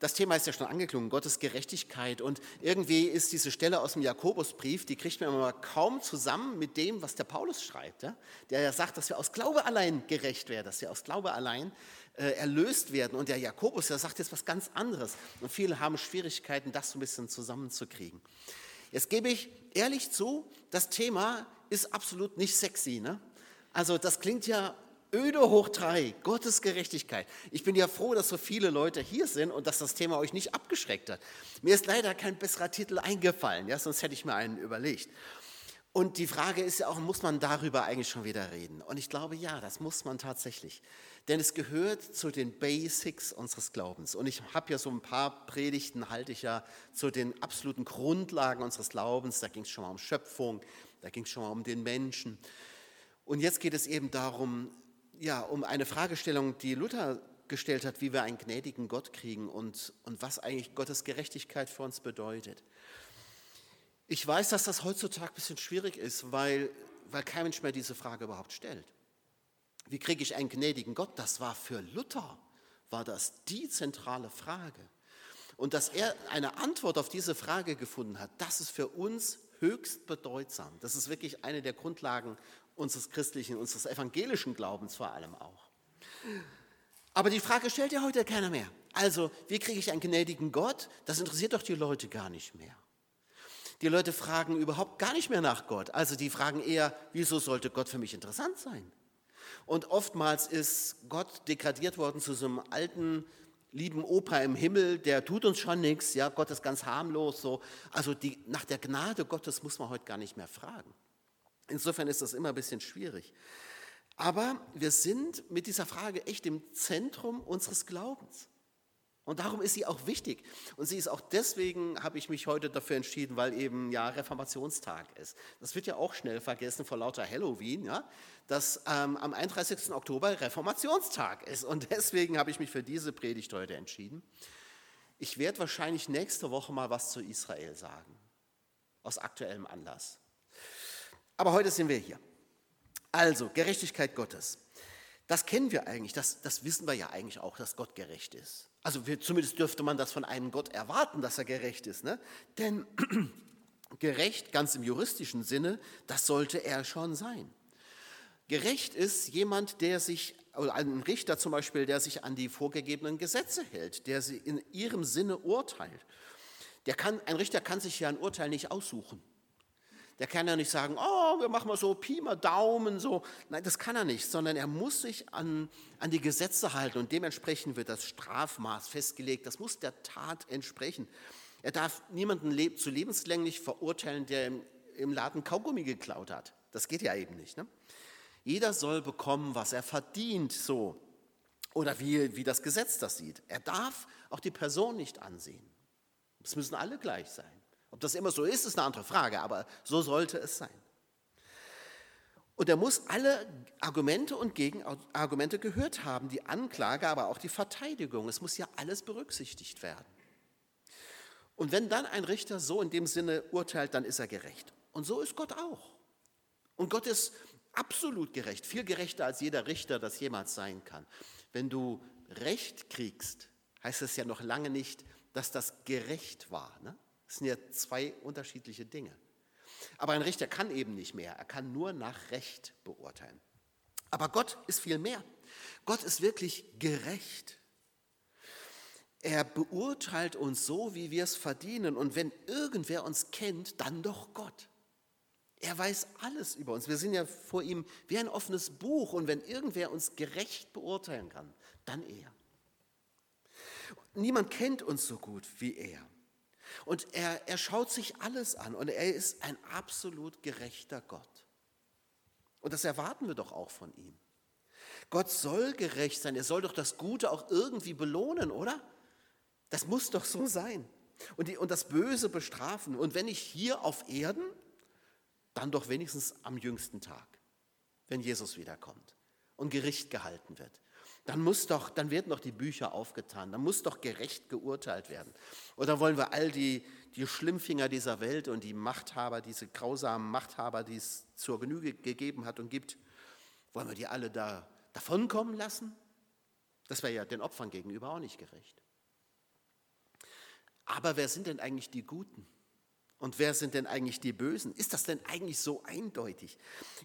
das Thema ist ja schon angeklungen, Gottes Gerechtigkeit. Und irgendwie ist diese Stelle aus dem Jakobusbrief, die kriegt man immer kaum zusammen mit dem, was der Paulus schreibt. Ja? Der ja sagt, dass wir aus Glaube allein gerecht werden, dass wir aus Glaube allein äh, erlöst werden. Und der Jakobus, der sagt jetzt was ganz anderes. Und viele haben Schwierigkeiten, das so ein bisschen zusammenzukriegen. Jetzt gebe ich ehrlich zu, das Thema ist absolut nicht sexy. Ne? Also das klingt ja öde hoch drei, Gottes Gerechtigkeit. Ich bin ja froh, dass so viele Leute hier sind und dass das Thema euch nicht abgeschreckt hat. Mir ist leider kein besserer Titel eingefallen, ja, sonst hätte ich mir einen überlegt. Und die Frage ist ja auch, muss man darüber eigentlich schon wieder reden? Und ich glaube, ja, das muss man tatsächlich. Denn es gehört zu den Basics unseres Glaubens. Und ich habe ja so ein paar Predigten, halte ich ja zu den absoluten Grundlagen unseres Glaubens. Da ging es schon mal um Schöpfung, da ging es schon mal um den Menschen. Und jetzt geht es eben darum, ja, um eine Fragestellung, die Luther gestellt hat, wie wir einen gnädigen Gott kriegen und, und was eigentlich Gottes Gerechtigkeit für uns bedeutet. Ich weiß, dass das heutzutage ein bisschen schwierig ist, weil, weil kein Mensch mehr diese Frage überhaupt stellt. Wie kriege ich einen gnädigen Gott? Das war für Luther, war das die zentrale Frage. Und dass er eine Antwort auf diese Frage gefunden hat, das ist für uns höchst bedeutsam. Das ist wirklich eine der Grundlagen unseres christlichen, unseres evangelischen Glaubens vor allem auch. Aber die Frage stellt ja heute keiner mehr. Also, wie kriege ich einen gnädigen Gott? Das interessiert doch die Leute gar nicht mehr. Die Leute fragen überhaupt gar nicht mehr nach Gott. Also die fragen eher, wieso sollte Gott für mich interessant sein? Und oftmals ist Gott degradiert worden zu so einem alten, lieben Opa im Himmel, der tut uns schon nichts, ja, Gott ist ganz harmlos, so. Also die, nach der Gnade Gottes muss man heute gar nicht mehr fragen. Insofern ist das immer ein bisschen schwierig. Aber wir sind mit dieser Frage echt im Zentrum unseres Glaubens. Und darum ist sie auch wichtig. Und sie ist auch deswegen, habe ich mich heute dafür entschieden, weil eben ja Reformationstag ist. Das wird ja auch schnell vergessen vor lauter Halloween, ja, dass ähm, am 31. Oktober Reformationstag ist. Und deswegen habe ich mich für diese Predigt heute entschieden. Ich werde wahrscheinlich nächste Woche mal was zu Israel sagen, aus aktuellem Anlass. Aber heute sind wir hier. Also, Gerechtigkeit Gottes. Das kennen wir eigentlich, das, das wissen wir ja eigentlich auch, dass Gott gerecht ist. Also wir, zumindest dürfte man das von einem Gott erwarten, dass er gerecht ist. Ne? Denn gerecht, ganz im juristischen Sinne, das sollte er schon sein. Gerecht ist jemand, der sich, oder ein Richter zum Beispiel, der sich an die vorgegebenen Gesetze hält, der sie in ihrem Sinne urteilt. Der kann, ein Richter kann sich ja ein Urteil nicht aussuchen. Der kann ja nicht sagen, oh, wir machen mal so Pi mal Daumen, so. Nein, das kann er nicht, sondern er muss sich an, an die Gesetze halten und dementsprechend wird das Strafmaß festgelegt. Das muss der Tat entsprechen. Er darf niemanden zu lebenslänglich verurteilen, der im, im Laden Kaugummi geklaut hat. Das geht ja eben nicht. Ne? Jeder soll bekommen, was er verdient, so. Oder wie, wie das Gesetz das sieht. Er darf auch die Person nicht ansehen. Es müssen alle gleich sein. Ob das immer so ist, ist eine andere Frage, aber so sollte es sein. Und er muss alle Argumente und Gegenargumente gehört haben, die Anklage, aber auch die Verteidigung. Es muss ja alles berücksichtigt werden. Und wenn dann ein Richter so in dem Sinne urteilt, dann ist er gerecht. Und so ist Gott auch. Und Gott ist absolut gerecht, viel gerechter als jeder Richter das jemals sein kann. Wenn du Recht kriegst, heißt es ja noch lange nicht, dass das gerecht war. Ne? Das sind ja zwei unterschiedliche Dinge. Aber ein Richter kann eben nicht mehr. Er kann nur nach Recht beurteilen. Aber Gott ist viel mehr. Gott ist wirklich gerecht. Er beurteilt uns so, wie wir es verdienen. Und wenn irgendwer uns kennt, dann doch Gott. Er weiß alles über uns. Wir sind ja vor ihm wie ein offenes Buch. Und wenn irgendwer uns gerecht beurteilen kann, dann er. Niemand kennt uns so gut wie er. Und er, er schaut sich alles an und er ist ein absolut gerechter Gott. Und das erwarten wir doch auch von ihm. Gott soll gerecht sein, er soll doch das Gute auch irgendwie belohnen, oder? Das muss doch so sein. Und, die, und das Böse bestrafen. Und wenn nicht hier auf Erden, dann doch wenigstens am jüngsten Tag, wenn Jesus wiederkommt und Gericht gehalten wird dann muss doch, dann werden doch die Bücher aufgetan, dann muss doch gerecht geurteilt werden. Oder wollen wir all die, die Schlimmfinger dieser Welt und die Machthaber, diese grausamen Machthaber, die es zur Genüge gegeben hat und gibt, wollen wir die alle da davonkommen lassen? Das wäre ja den Opfern gegenüber auch nicht gerecht. Aber wer sind denn eigentlich die Guten? Und wer sind denn eigentlich die Bösen? Ist das denn eigentlich so eindeutig?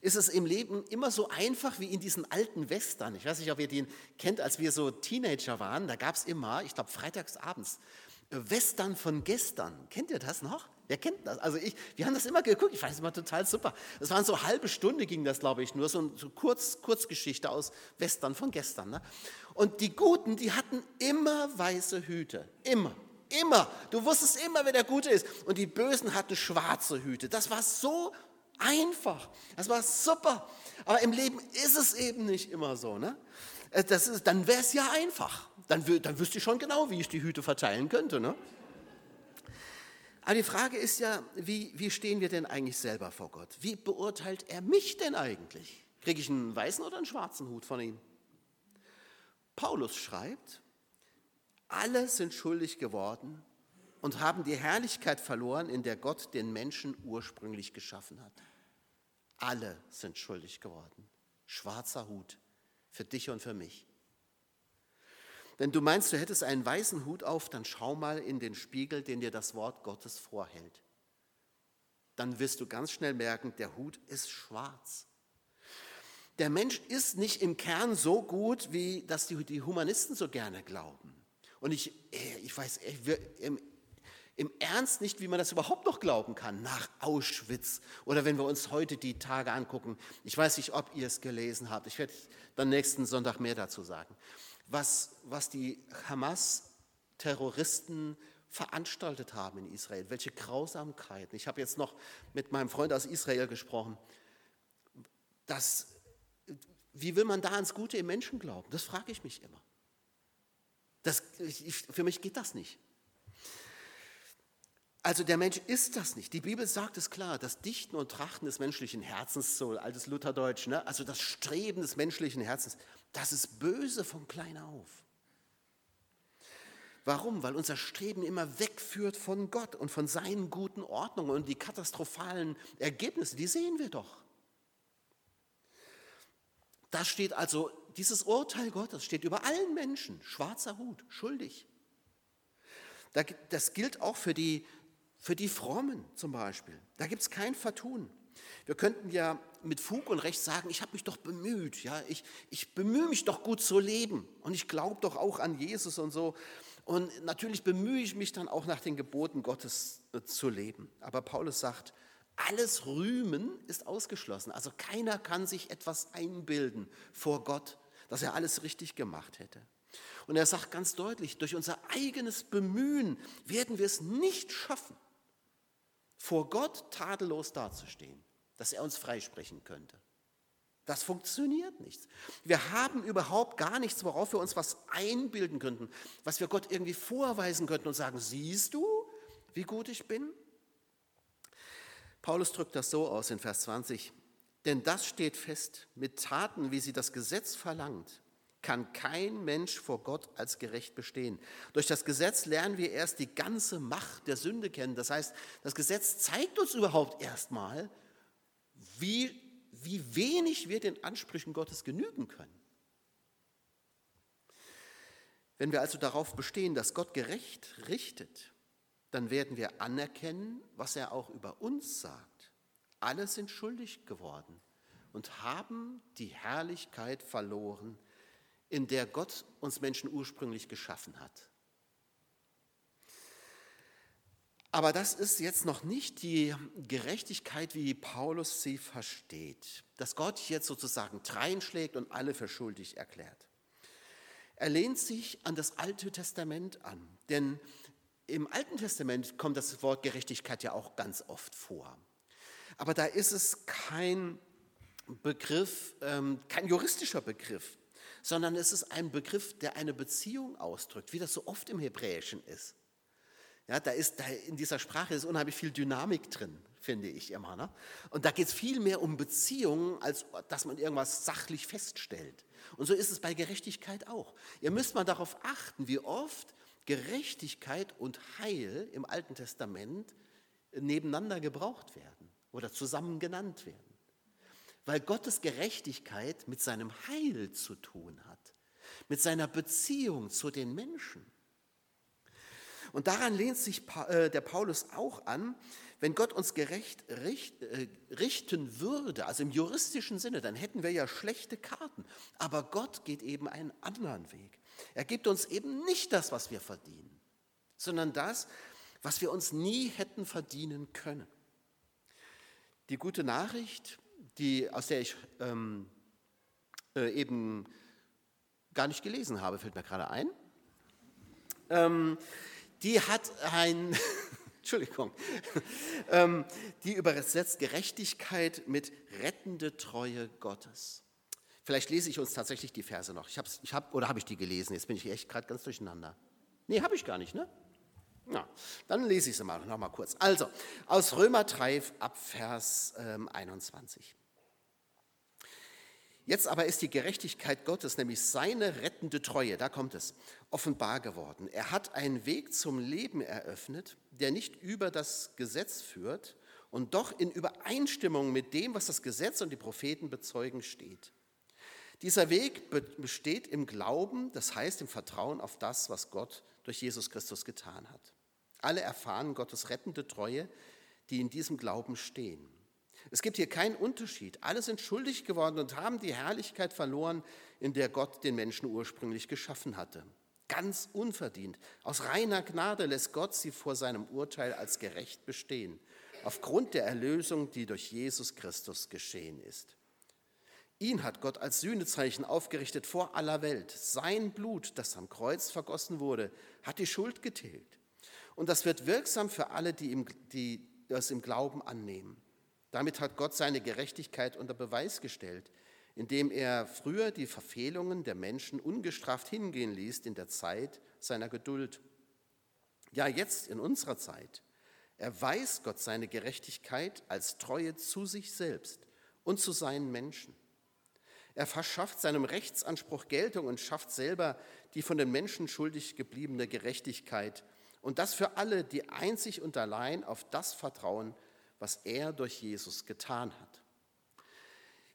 Ist es im Leben immer so einfach wie in diesen alten Western? Ich weiß nicht, ob ihr den kennt, als wir so Teenager waren. Da gab es immer, ich glaube, freitags abends, äh, Western von gestern. Kennt ihr das noch? Wer kennt das? Also ich, wir haben das immer geguckt, ich fand es immer total super. Es waren so halbe Stunde ging das, glaube ich, nur so eine Kurz, Kurzgeschichte aus Western von gestern. Ne? Und die Guten, die hatten immer weiße Hüte, immer. Immer. Du wusstest immer, wer der Gute ist. Und die Bösen hatten schwarze Hüte. Das war so einfach. Das war super. Aber im Leben ist es eben nicht immer so. Ne? Äh, das ist, dann wäre es ja einfach. Dann, dann wüsste ich schon genau, wie ich die Hüte verteilen könnte. Ne? Aber die Frage ist ja, wie, wie stehen wir denn eigentlich selber vor Gott? Wie beurteilt er mich denn eigentlich? Kriege ich einen weißen oder einen schwarzen Hut von ihm? Paulus schreibt, alle sind schuldig geworden und haben die Herrlichkeit verloren, in der Gott den Menschen ursprünglich geschaffen hat. Alle sind schuldig geworden. Schwarzer Hut für dich und für mich. Wenn du meinst, du hättest einen weißen Hut auf, dann schau mal in den Spiegel, den dir das Wort Gottes vorhält. Dann wirst du ganz schnell merken, der Hut ist schwarz. Der Mensch ist nicht im Kern so gut, wie das die Humanisten so gerne glauben. Und ich, äh, ich weiß im, im Ernst nicht, wie man das überhaupt noch glauben kann, nach Auschwitz oder wenn wir uns heute die Tage angucken. Ich weiß nicht, ob ihr es gelesen habt. Ich werde dann nächsten Sonntag mehr dazu sagen. Was, was die Hamas-Terroristen veranstaltet haben in Israel, welche Grausamkeiten. Ich habe jetzt noch mit meinem Freund aus Israel gesprochen. Das, wie will man da ans Gute im Menschen glauben? Das frage ich mich immer. Das, für mich geht das nicht. Also der Mensch ist das nicht. Die Bibel sagt es klar, das Dichten und Trachten des menschlichen Herzens, so altes Lutherdeutsch, ne? also das Streben des menschlichen Herzens, das ist böse von klein auf. Warum? Weil unser Streben immer wegführt von Gott und von seinen guten Ordnungen und die katastrophalen Ergebnisse, die sehen wir doch. Da steht also dieses Urteil Gottes steht über allen Menschen, schwarzer Hut, schuldig. Das gilt auch für die, für die Frommen zum Beispiel. Da gibt es kein Vertun. Wir könnten ja mit Fug und Recht sagen, ich habe mich doch bemüht, ja, ich, ich bemühe mich doch gut zu leben und ich glaube doch auch an Jesus und so. Und natürlich bemühe ich mich dann auch nach den Geboten Gottes äh, zu leben. Aber Paulus sagt, alles Rühmen ist ausgeschlossen. Also keiner kann sich etwas einbilden vor Gott, dass er alles richtig gemacht hätte. Und er sagt ganz deutlich, durch unser eigenes Bemühen werden wir es nicht schaffen, vor Gott tadellos dazustehen, dass er uns freisprechen könnte. Das funktioniert nicht. Wir haben überhaupt gar nichts, worauf wir uns was einbilden könnten, was wir Gott irgendwie vorweisen könnten und sagen, siehst du, wie gut ich bin? Paulus drückt das so aus in Vers 20. Denn das steht fest, mit Taten, wie sie das Gesetz verlangt, kann kein Mensch vor Gott als gerecht bestehen. Durch das Gesetz lernen wir erst die ganze Macht der Sünde kennen. Das heißt, das Gesetz zeigt uns überhaupt erstmal, wie, wie wenig wir den Ansprüchen Gottes genügen können. Wenn wir also darauf bestehen, dass Gott gerecht richtet, dann werden wir anerkennen, was er auch über uns sagt. Alle sind schuldig geworden und haben die Herrlichkeit verloren, in der Gott uns Menschen ursprünglich geschaffen hat. Aber das ist jetzt noch nicht die Gerechtigkeit, wie Paulus sie versteht, dass Gott jetzt sozusagen dreinschlägt und alle für schuldig erklärt. Er lehnt sich an das Alte Testament an, denn im Alten Testament kommt das Wort Gerechtigkeit ja auch ganz oft vor. Aber da ist es kein Begriff, ähm, kein juristischer Begriff, sondern es ist ein Begriff, der eine Beziehung ausdrückt, wie das so oft im Hebräischen ist. Ja, da ist da in dieser Sprache ist unheimlich viel Dynamik drin, finde ich immer. Ne? Und da geht es viel mehr um Beziehungen, als dass man irgendwas sachlich feststellt. Und so ist es bei Gerechtigkeit auch. Ihr müsst mal darauf achten, wie oft Gerechtigkeit und Heil im Alten Testament nebeneinander gebraucht werden oder zusammen genannt werden. Weil Gottes Gerechtigkeit mit seinem Heil zu tun hat, mit seiner Beziehung zu den Menschen. Und daran lehnt sich äh, der Paulus auch an, wenn Gott uns gerecht äh, richten würde, also im juristischen Sinne, dann hätten wir ja schlechte Karten. Aber Gott geht eben einen anderen Weg. Er gibt uns eben nicht das, was wir verdienen, sondern das, was wir uns nie hätten verdienen können. Die gute Nachricht, die, aus der ich ähm, äh, eben gar nicht gelesen habe, fällt mir gerade ein, ähm, die hat ein, Entschuldigung, ähm, die übersetzt Gerechtigkeit mit rettende Treue Gottes. Vielleicht lese ich uns tatsächlich die Verse noch. Ich hab's, ich hab, oder habe ich die gelesen? Jetzt bin ich echt gerade ganz durcheinander. Nee, habe ich gar nicht, ne? Ja, dann lese ich sie mal noch mal kurz. Also, aus Römer 3 ab Vers ähm, 21. Jetzt aber ist die Gerechtigkeit Gottes, nämlich seine rettende Treue, da kommt es, offenbar geworden. Er hat einen Weg zum Leben eröffnet, der nicht über das Gesetz führt und doch in Übereinstimmung mit dem, was das Gesetz und die Propheten bezeugen, steht. Dieser Weg besteht im Glauben, das heißt im Vertrauen auf das, was Gott durch Jesus Christus getan hat. Alle erfahren Gottes rettende Treue, die in diesem Glauben stehen. Es gibt hier keinen Unterschied. Alle sind schuldig geworden und haben die Herrlichkeit verloren, in der Gott den Menschen ursprünglich geschaffen hatte. Ganz unverdient. Aus reiner Gnade lässt Gott sie vor seinem Urteil als gerecht bestehen, aufgrund der Erlösung, die durch Jesus Christus geschehen ist. Ihn hat Gott als Sühnezeichen aufgerichtet vor aller Welt. Sein Blut, das am Kreuz vergossen wurde, hat die Schuld getilgt. Und das wird wirksam für alle, die, im, die das im Glauben annehmen. Damit hat Gott seine Gerechtigkeit unter Beweis gestellt, indem er früher die Verfehlungen der Menschen ungestraft hingehen ließ in der Zeit seiner Geduld. Ja, jetzt in unserer Zeit erweist Gott seine Gerechtigkeit als Treue zu sich selbst und zu seinen Menschen. Er verschafft seinem Rechtsanspruch Geltung und schafft selber die von den Menschen schuldig gebliebene Gerechtigkeit. Und das für alle, die einzig und allein auf das vertrauen, was er durch Jesus getan hat.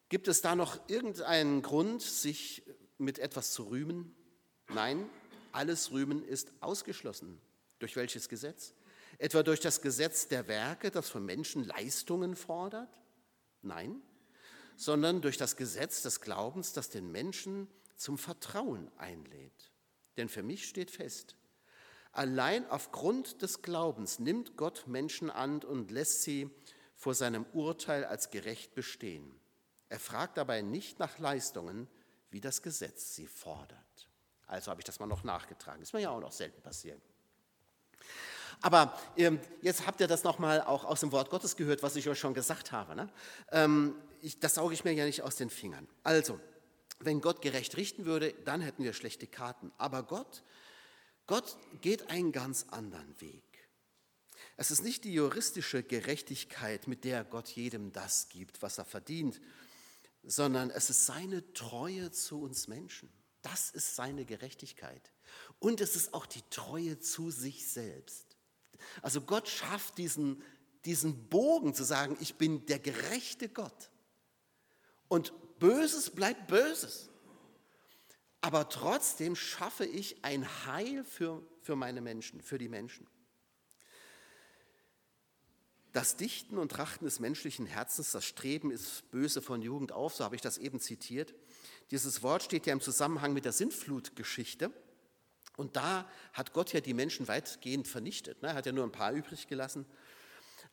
Gibt es da noch irgendeinen Grund, sich mit etwas zu rühmen? Nein, alles Rühmen ist ausgeschlossen. Durch welches Gesetz? Etwa durch das Gesetz der Werke, das von Menschen Leistungen fordert? Nein, sondern durch das Gesetz des Glaubens, das den Menschen zum Vertrauen einlädt. Denn für mich steht fest, Allein aufgrund des Glaubens nimmt Gott Menschen an und lässt sie vor seinem Urteil als gerecht bestehen. Er fragt dabei nicht nach Leistungen, wie das Gesetz sie fordert. Also habe ich das mal noch nachgetragen. Ist mir ja auch noch selten passiert. Aber ähm, jetzt habt ihr das nochmal auch aus dem Wort Gottes gehört, was ich euch schon gesagt habe. Ne? Ich, das sauge ich mir ja nicht aus den Fingern. Also, wenn Gott gerecht richten würde, dann hätten wir schlechte Karten. Aber Gott Gott geht einen ganz anderen Weg. Es ist nicht die juristische Gerechtigkeit, mit der Gott jedem das gibt, was er verdient, sondern es ist seine Treue zu uns Menschen. Das ist seine Gerechtigkeit. Und es ist auch die Treue zu sich selbst. Also Gott schafft diesen, diesen Bogen zu sagen, ich bin der gerechte Gott. Und Böses bleibt Böses aber trotzdem schaffe ich ein Heil für, für meine Menschen, für die Menschen. Das Dichten und Trachten des menschlichen Herzens, das Streben ist böse von Jugend auf, so habe ich das eben zitiert. Dieses Wort steht ja im Zusammenhang mit der Sintflutgeschichte. Und da hat Gott ja die Menschen weitgehend vernichtet. Ne? Er hat ja nur ein paar übrig gelassen.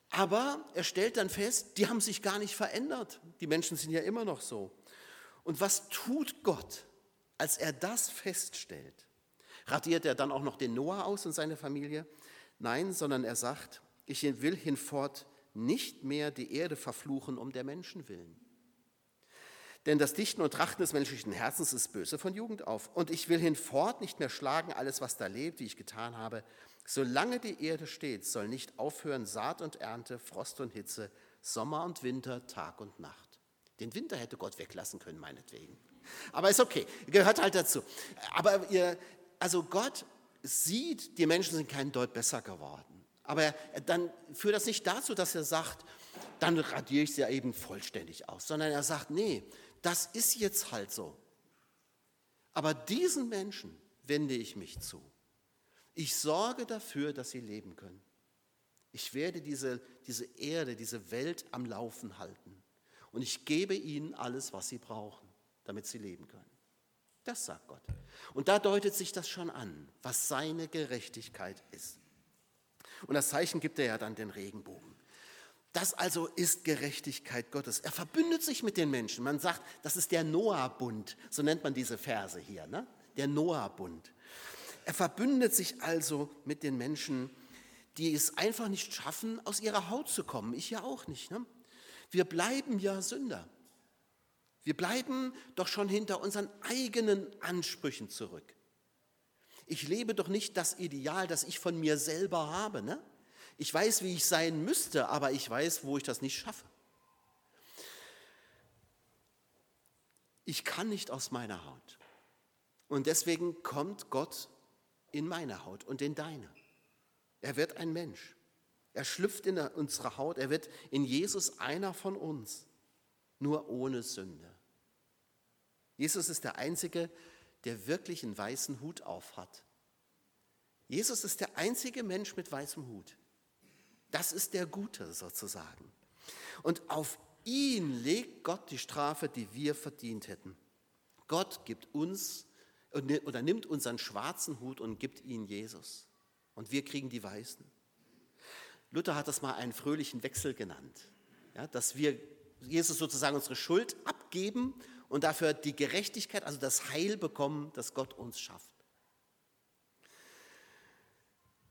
Aber er stellt dann fest, die haben sich gar nicht verändert. Die Menschen sind ja immer noch so. Und was tut Gott? Als er das feststellt, radiert er dann auch noch den Noah aus und seine Familie? Nein, sondern er sagt, ich will hinfort nicht mehr die Erde verfluchen um der Menschen willen. Denn das Dichten und Trachten des menschlichen Herzens ist böse von Jugend auf. Und ich will hinfort nicht mehr schlagen alles, was da lebt, wie ich getan habe. Solange die Erde steht, soll nicht aufhören Saat und Ernte, Frost und Hitze, Sommer und Winter, Tag und Nacht. Den Winter hätte Gott weglassen können, meinetwegen. Aber ist okay, gehört halt dazu. Aber ihr, also Gott sieht, die Menschen sind kein Deut besser geworden. Aber dann führt das nicht dazu, dass er sagt, dann radiere ich sie ja eben vollständig aus, sondern er sagt, nee, das ist jetzt halt so. Aber diesen Menschen wende ich mich zu. Ich sorge dafür, dass sie leben können. Ich werde diese, diese Erde, diese Welt am Laufen halten. Und ich gebe ihnen alles, was sie brauchen, damit sie leben können. Das sagt Gott. Und da deutet sich das schon an, was seine Gerechtigkeit ist. Und das Zeichen gibt er ja dann den Regenbogen. Das also ist Gerechtigkeit Gottes. Er verbündet sich mit den Menschen. Man sagt, das ist der Noah-Bund, so nennt man diese Verse hier, ne? der Noah-Bund. Er verbündet sich also mit den Menschen, die es einfach nicht schaffen, aus ihrer Haut zu kommen. Ich ja auch nicht. Ne? Wir bleiben ja Sünder. Wir bleiben doch schon hinter unseren eigenen Ansprüchen zurück. Ich lebe doch nicht das Ideal, das ich von mir selber habe. Ne? Ich weiß, wie ich sein müsste, aber ich weiß, wo ich das nicht schaffe. Ich kann nicht aus meiner Haut. Und deswegen kommt Gott in meine Haut und in deine. Er wird ein Mensch. Er schlüpft in unsere Haut. Er wird in Jesus einer von uns, nur ohne Sünde. Jesus ist der Einzige, der wirklich einen weißen Hut aufhat. Jesus ist der einzige Mensch mit weißem Hut. Das ist der Gute sozusagen. Und auf ihn legt Gott die Strafe, die wir verdient hätten. Gott gibt uns oder nimmt unseren schwarzen Hut und gibt ihn Jesus. Und wir kriegen die weißen. Luther hat das mal einen fröhlichen Wechsel genannt, ja, dass wir Jesus sozusagen unsere Schuld abgeben und dafür die Gerechtigkeit, also das Heil bekommen, das Gott uns schafft.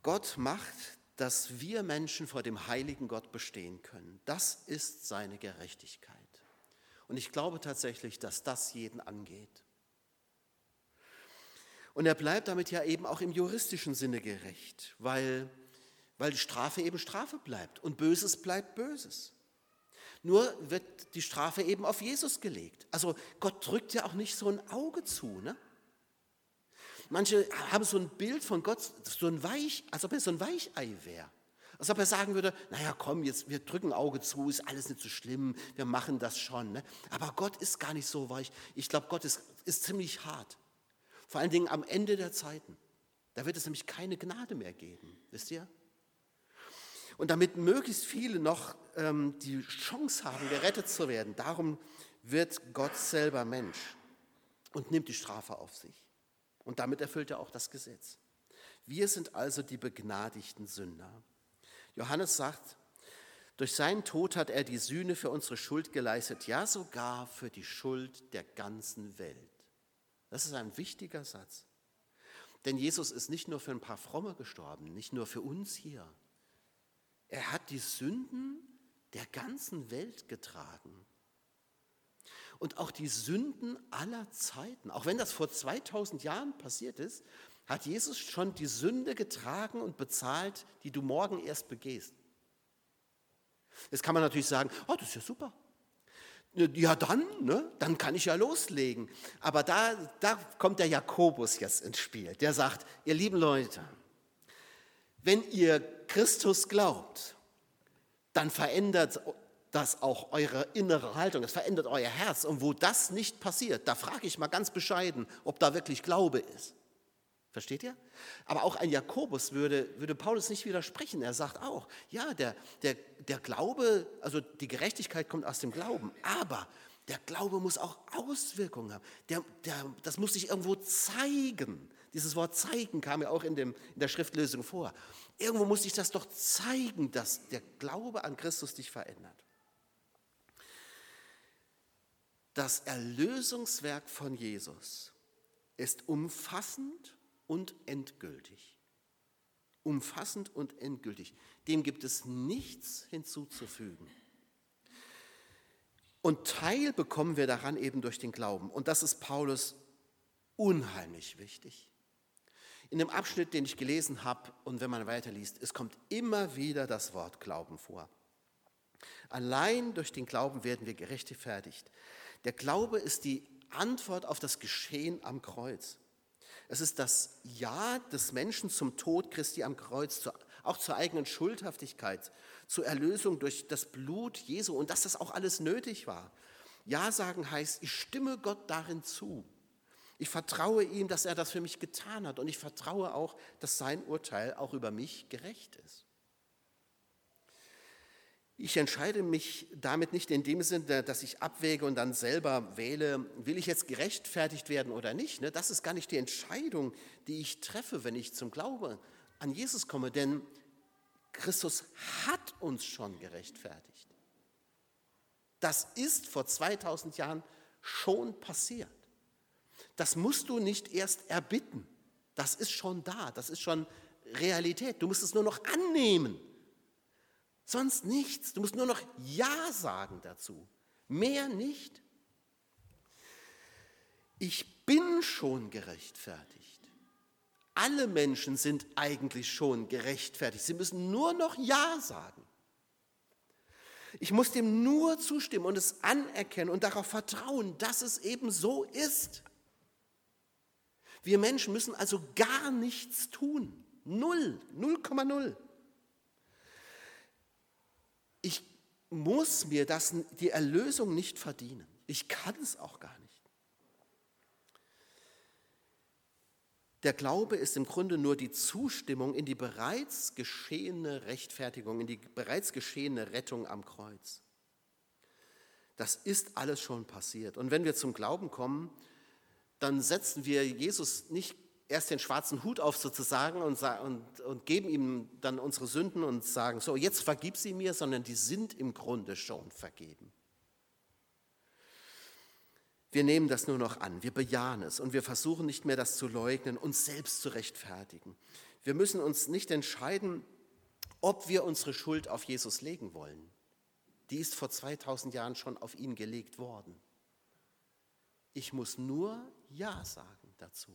Gott macht, dass wir Menschen vor dem heiligen Gott bestehen können. Das ist seine Gerechtigkeit. Und ich glaube tatsächlich, dass das jeden angeht. Und er bleibt damit ja eben auch im juristischen Sinne gerecht, weil, weil Strafe eben Strafe bleibt und Böses bleibt Böses. Nur wird die Strafe eben auf Jesus gelegt. Also Gott drückt ja auch nicht so ein Auge zu. Ne? Manche haben so ein Bild von Gott, so ein Weich, als ob er so ein Weichei wäre. Als ob er sagen würde, naja, komm, jetzt, wir drücken Auge zu, ist alles nicht so schlimm, wir machen das schon. Ne? Aber Gott ist gar nicht so weich. Ich glaube, Gott ist, ist ziemlich hart. Vor allen Dingen am Ende der Zeiten. Da wird es nämlich keine Gnade mehr geben, wisst ihr? Und damit möglichst viele noch ähm, die Chance haben, gerettet zu werden, darum wird Gott selber Mensch und nimmt die Strafe auf sich. Und damit erfüllt er auch das Gesetz. Wir sind also die begnadigten Sünder. Johannes sagt, durch seinen Tod hat er die Sühne für unsere Schuld geleistet, ja sogar für die Schuld der ganzen Welt. Das ist ein wichtiger Satz. Denn Jesus ist nicht nur für ein paar Fromme gestorben, nicht nur für uns hier. Er hat die Sünden der ganzen Welt getragen. Und auch die Sünden aller Zeiten, auch wenn das vor 2000 Jahren passiert ist, hat Jesus schon die Sünde getragen und bezahlt, die du morgen erst begehst. Jetzt kann man natürlich sagen, oh, das ist ja super. Ja, dann, ne, dann kann ich ja loslegen. Aber da, da kommt der Jakobus jetzt ins Spiel. Der sagt, ihr lieben Leute, wenn ihr Christus glaubt, dann verändert das auch eure innere Haltung, das verändert euer Herz. Und wo das nicht passiert, da frage ich mal ganz bescheiden, ob da wirklich Glaube ist. Versteht ihr? Aber auch ein Jakobus würde, würde Paulus nicht widersprechen. Er sagt auch, ja, der, der, der Glaube, also die Gerechtigkeit kommt aus dem Glauben, aber der Glaube muss auch Auswirkungen haben. Der, der, das muss sich irgendwo zeigen. Dieses Wort zeigen kam ja auch in, dem, in der Schriftlösung vor. Irgendwo muss sich das doch zeigen, dass der Glaube an Christus dich verändert. Das Erlösungswerk von Jesus ist umfassend und endgültig. Umfassend und endgültig. Dem gibt es nichts hinzuzufügen. Und Teil bekommen wir daran eben durch den Glauben. Und das ist Paulus unheimlich wichtig. In dem Abschnitt, den ich gelesen habe und wenn man weiterliest, es kommt immer wieder das Wort Glauben vor. Allein durch den Glauben werden wir gerechtfertigt. Der Glaube ist die Antwort auf das Geschehen am Kreuz. Es ist das Ja des Menschen zum Tod Christi am Kreuz, auch zur eigenen Schuldhaftigkeit, zur Erlösung durch das Blut Jesu und dass das auch alles nötig war. Ja sagen heißt, ich stimme Gott darin zu. Ich vertraue ihm, dass er das für mich getan hat und ich vertraue auch, dass sein Urteil auch über mich gerecht ist. Ich entscheide mich damit nicht in dem Sinne, dass ich abwäge und dann selber wähle, will ich jetzt gerechtfertigt werden oder nicht. Ne? Das ist gar nicht die Entscheidung, die ich treffe, wenn ich zum Glauben an Jesus komme, denn Christus hat uns schon gerechtfertigt. Das ist vor 2000 Jahren schon passiert. Das musst du nicht erst erbitten. Das ist schon da, das ist schon Realität. Du musst es nur noch annehmen. Sonst nichts. Du musst nur noch Ja sagen dazu. Mehr nicht. Ich bin schon gerechtfertigt. Alle Menschen sind eigentlich schon gerechtfertigt. Sie müssen nur noch Ja sagen. Ich muss dem nur zustimmen und es anerkennen und darauf vertrauen, dass es eben so ist. Wir Menschen müssen also gar nichts tun. Null, 0,0. Ich muss mir das, die Erlösung nicht verdienen. Ich kann es auch gar nicht. Der Glaube ist im Grunde nur die Zustimmung in die bereits geschehene Rechtfertigung, in die bereits geschehene Rettung am Kreuz. Das ist alles schon passiert. Und wenn wir zum Glauben kommen, dann setzen wir Jesus nicht erst den schwarzen Hut auf sozusagen und, und, und geben ihm dann unsere Sünden und sagen, so, jetzt vergib sie mir, sondern die sind im Grunde schon vergeben. Wir nehmen das nur noch an, wir bejahen es und wir versuchen nicht mehr das zu leugnen, uns selbst zu rechtfertigen. Wir müssen uns nicht entscheiden, ob wir unsere Schuld auf Jesus legen wollen. Die ist vor 2000 Jahren schon auf ihn gelegt worden. Ich muss nur Ja sagen dazu.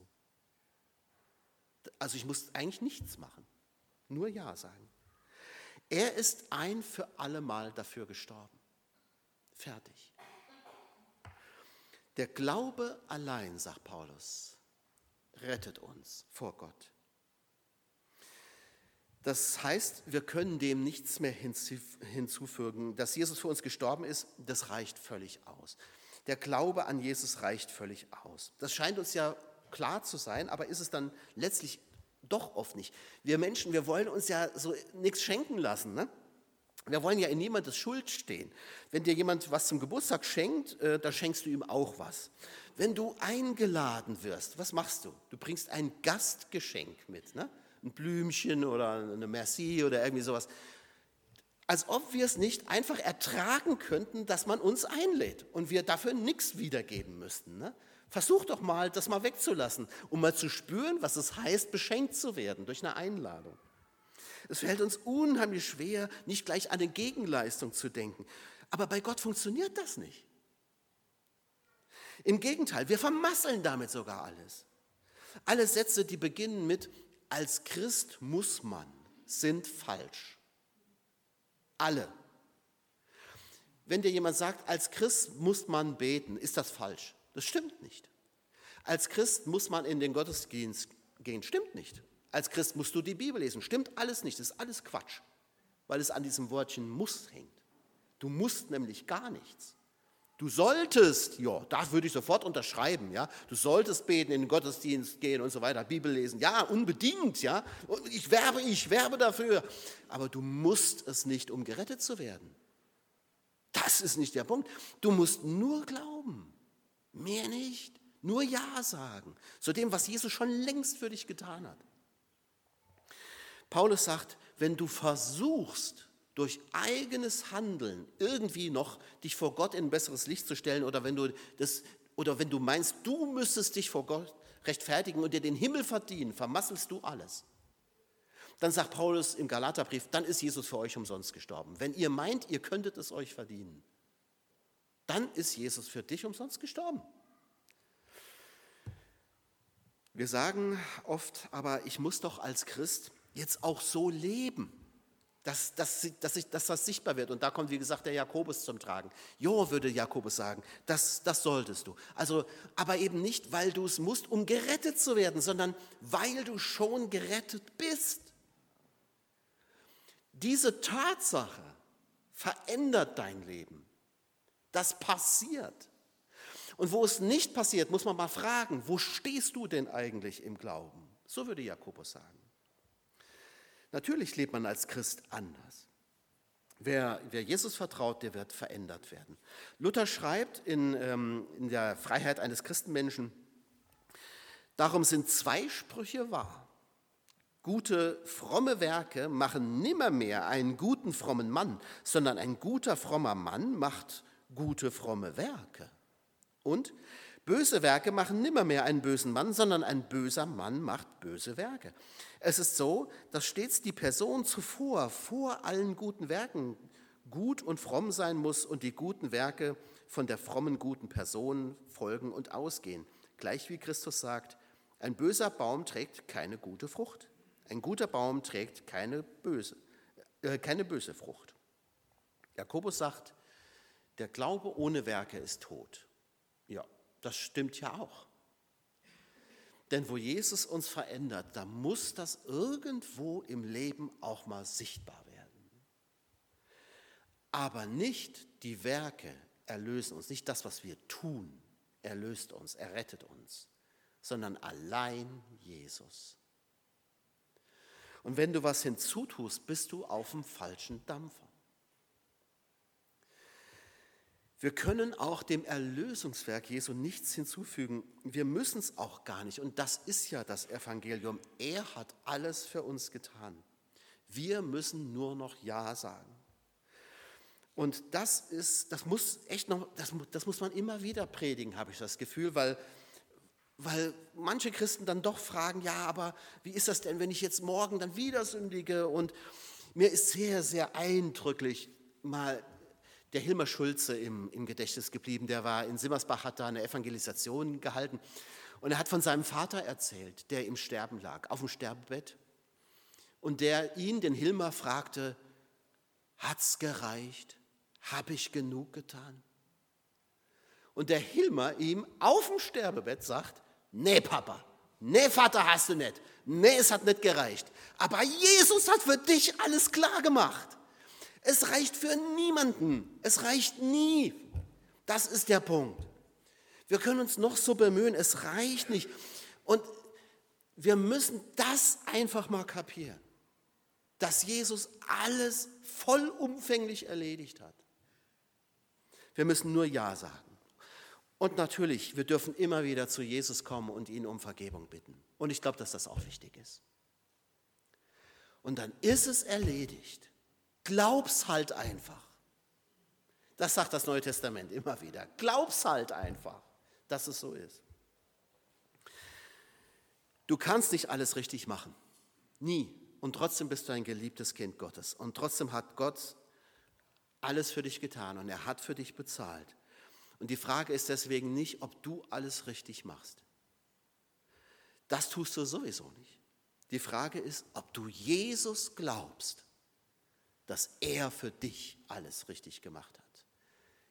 Also ich muss eigentlich nichts machen, nur Ja sagen. Er ist ein für allemal dafür gestorben. Fertig. Der Glaube allein, sagt Paulus, rettet uns vor Gott. Das heißt, wir können dem nichts mehr hinzufügen. Dass Jesus für uns gestorben ist, das reicht völlig aus. Der Glaube an Jesus reicht völlig aus. Das scheint uns ja klar zu sein, aber ist es dann letztlich doch oft nicht. Wir Menschen, wir wollen uns ja so nichts schenken lassen. Ne? Wir wollen ja in niemandes Schuld stehen. Wenn dir jemand was zum Geburtstag schenkt, äh, da schenkst du ihm auch was. Wenn du eingeladen wirst, was machst du? Du bringst ein Gastgeschenk mit, ne? ein Blümchen oder eine Merci oder irgendwie sowas. Als ob wir es nicht einfach ertragen könnten, dass man uns einlädt und wir dafür nichts wiedergeben müssten. Ne? Versuch doch mal, das mal wegzulassen, um mal zu spüren, was es heißt, beschenkt zu werden durch eine Einladung. Es fällt uns unheimlich schwer, nicht gleich an eine Gegenleistung zu denken. Aber bei Gott funktioniert das nicht. Im Gegenteil, wir vermasseln damit sogar alles. Alle Sätze, die beginnen mit als Christ muss man, sind falsch. Alle. Wenn dir jemand sagt, als Christ muss man beten, ist das falsch. Das stimmt nicht. Als Christ muss man in den Gottesdienst gehen, stimmt nicht. Als Christ musst du die Bibel lesen, stimmt alles nicht, das ist alles Quatsch, weil es an diesem Wortchen muss hängt. Du musst nämlich gar nichts. Du solltest, ja, da würde ich sofort unterschreiben, ja. Du solltest beten, in den Gottesdienst gehen und so weiter, Bibel lesen. Ja, unbedingt, ja. Ich werbe, ich werbe dafür. Aber du musst es nicht, um gerettet zu werden. Das ist nicht der Punkt. Du musst nur glauben. Mehr nicht. Nur Ja sagen zu dem, was Jesus schon längst für dich getan hat. Paulus sagt, wenn du versuchst, durch eigenes Handeln irgendwie noch dich vor Gott in ein besseres Licht zu stellen oder wenn du das oder wenn du meinst, du müsstest dich vor Gott rechtfertigen und dir den Himmel verdienen, vermasselst du alles. Dann sagt Paulus im Galaterbrief, dann ist Jesus für euch umsonst gestorben. Wenn ihr meint, ihr könntet es euch verdienen, dann ist Jesus für dich umsonst gestorben. Wir sagen oft, aber ich muss doch als Christ jetzt auch so leben, dass, dass, dass, ich, dass das sichtbar wird. Und da kommt, wie gesagt, der Jakobus zum Tragen. Jo, würde Jakobus sagen, das, das solltest du. Also, aber eben nicht, weil du es musst, um gerettet zu werden, sondern weil du schon gerettet bist. Diese Tatsache verändert dein Leben. Das passiert. Und wo es nicht passiert, muss man mal fragen, wo stehst du denn eigentlich im Glauben? So würde Jakobus sagen. Natürlich lebt man als Christ anders. Wer, wer, Jesus vertraut, der wird verändert werden. Luther schreibt in, ähm, in der Freiheit eines Christenmenschen, darum sind zwei Sprüche wahr. Gute, fromme Werke machen nimmermehr einen guten, frommen Mann, sondern ein guter, frommer Mann macht gute, fromme Werke. Und böse Werke machen nimmermehr einen bösen Mann, sondern ein böser Mann macht böse Werke. Es ist so, dass stets die Person zuvor, vor allen guten Werken, gut und fromm sein muss und die guten Werke von der frommen, guten Person folgen und ausgehen. Gleich wie Christus sagt, ein böser Baum trägt keine gute Frucht. Ein guter Baum trägt keine böse, äh, keine böse Frucht. Jakobus sagt, der Glaube ohne Werke ist tot. Ja, das stimmt ja auch. Denn wo Jesus uns verändert, da muss das irgendwo im Leben auch mal sichtbar werden. Aber nicht die Werke erlösen uns, nicht das, was wir tun, erlöst uns, errettet uns, sondern allein Jesus. Und wenn du was hinzutust, bist du auf dem falschen Dampfer. Wir können auch dem Erlösungswerk Jesu nichts hinzufügen. Wir müssen es auch gar nicht. Und das ist ja das Evangelium. Er hat alles für uns getan. Wir müssen nur noch Ja sagen. Und das ist, das muss echt noch, das, das muss man immer wieder predigen, habe ich das Gefühl, weil, weil manche Christen dann doch fragen, ja, aber wie ist das denn, wenn ich jetzt morgen dann wieder sündige? Und mir ist sehr, sehr eindrücklich mal der Hilmar Schulze im, im Gedächtnis geblieben. Der war in Simmersbach, hat da eine Evangelisation gehalten. Und er hat von seinem Vater erzählt, der im Sterben lag, auf dem Sterbebett. Und der ihn, den Hilmar, fragte, hat's gereicht? Habe ich genug getan? Und der Hilmar ihm auf dem Sterbebett sagt, nee Papa, nee Vater hast du nicht, nee es hat nicht gereicht. Aber Jesus hat für dich alles klar gemacht. Es reicht für niemanden. Es reicht nie. Das ist der Punkt. Wir können uns noch so bemühen, es reicht nicht. Und wir müssen das einfach mal kapieren, dass Jesus alles vollumfänglich erledigt hat. Wir müssen nur Ja sagen. Und natürlich, wir dürfen immer wieder zu Jesus kommen und ihn um Vergebung bitten. Und ich glaube, dass das auch wichtig ist. Und dann ist es erledigt. Glaub's halt einfach. Das sagt das Neue Testament immer wieder. Glaub's halt einfach, dass es so ist. Du kannst nicht alles richtig machen. Nie. Und trotzdem bist du ein geliebtes Kind Gottes. Und trotzdem hat Gott alles für dich getan und er hat für dich bezahlt. Und die Frage ist deswegen nicht, ob du alles richtig machst. Das tust du sowieso nicht. Die Frage ist, ob du Jesus glaubst dass er für dich alles richtig gemacht hat.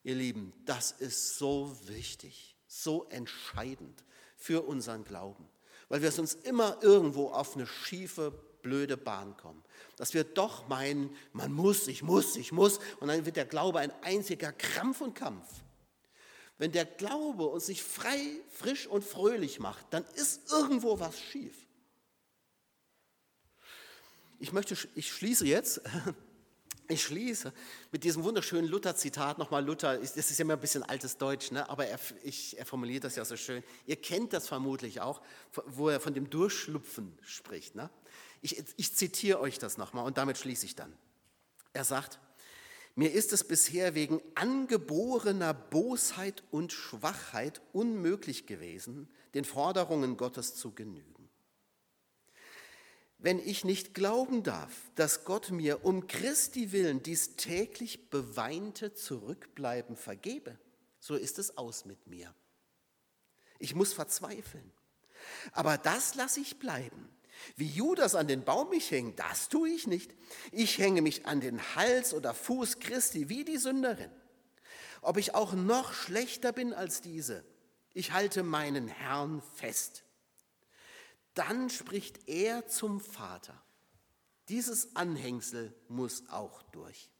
Ihr Lieben, das ist so wichtig, so entscheidend für unseren Glauben, weil wir sonst immer irgendwo auf eine schiefe, blöde Bahn kommen. Dass wir doch meinen, man muss, ich muss, ich muss, und dann wird der Glaube ein einziger Krampf und Kampf. Wenn der Glaube uns sich frei, frisch und fröhlich macht, dann ist irgendwo was schief. Ich möchte, ich schließe jetzt ich schließe mit diesem wunderschönen Luther-Zitat. Nochmal Luther, das ist ja immer ein bisschen altes Deutsch, ne? aber er, ich, er formuliert das ja so schön. Ihr kennt das vermutlich auch, wo er von dem Durchschlupfen spricht. Ne? Ich, ich zitiere euch das nochmal und damit schließe ich dann. Er sagt, mir ist es bisher wegen angeborener Bosheit und Schwachheit unmöglich gewesen, den Forderungen Gottes zu genügen wenn ich nicht glauben darf, dass Gott mir um Christi willen dies täglich beweinte Zurückbleiben vergebe, so ist es aus mit mir. Ich muss verzweifeln. Aber das lasse ich bleiben. Wie Judas an den Baum mich hängt, das tue ich nicht. Ich hänge mich an den Hals oder Fuß Christi wie die Sünderin. Ob ich auch noch schlechter bin als diese, ich halte meinen Herrn fest dann spricht er zum Vater. Dieses Anhängsel muss auch durch.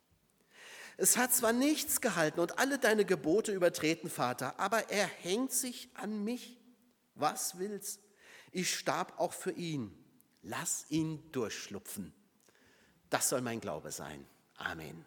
Es hat zwar nichts gehalten und alle deine Gebote übertreten, Vater, aber er hängt sich an mich. Was will's? Ich starb auch für ihn. Lass ihn durchschlupfen. Das soll mein Glaube sein. Amen.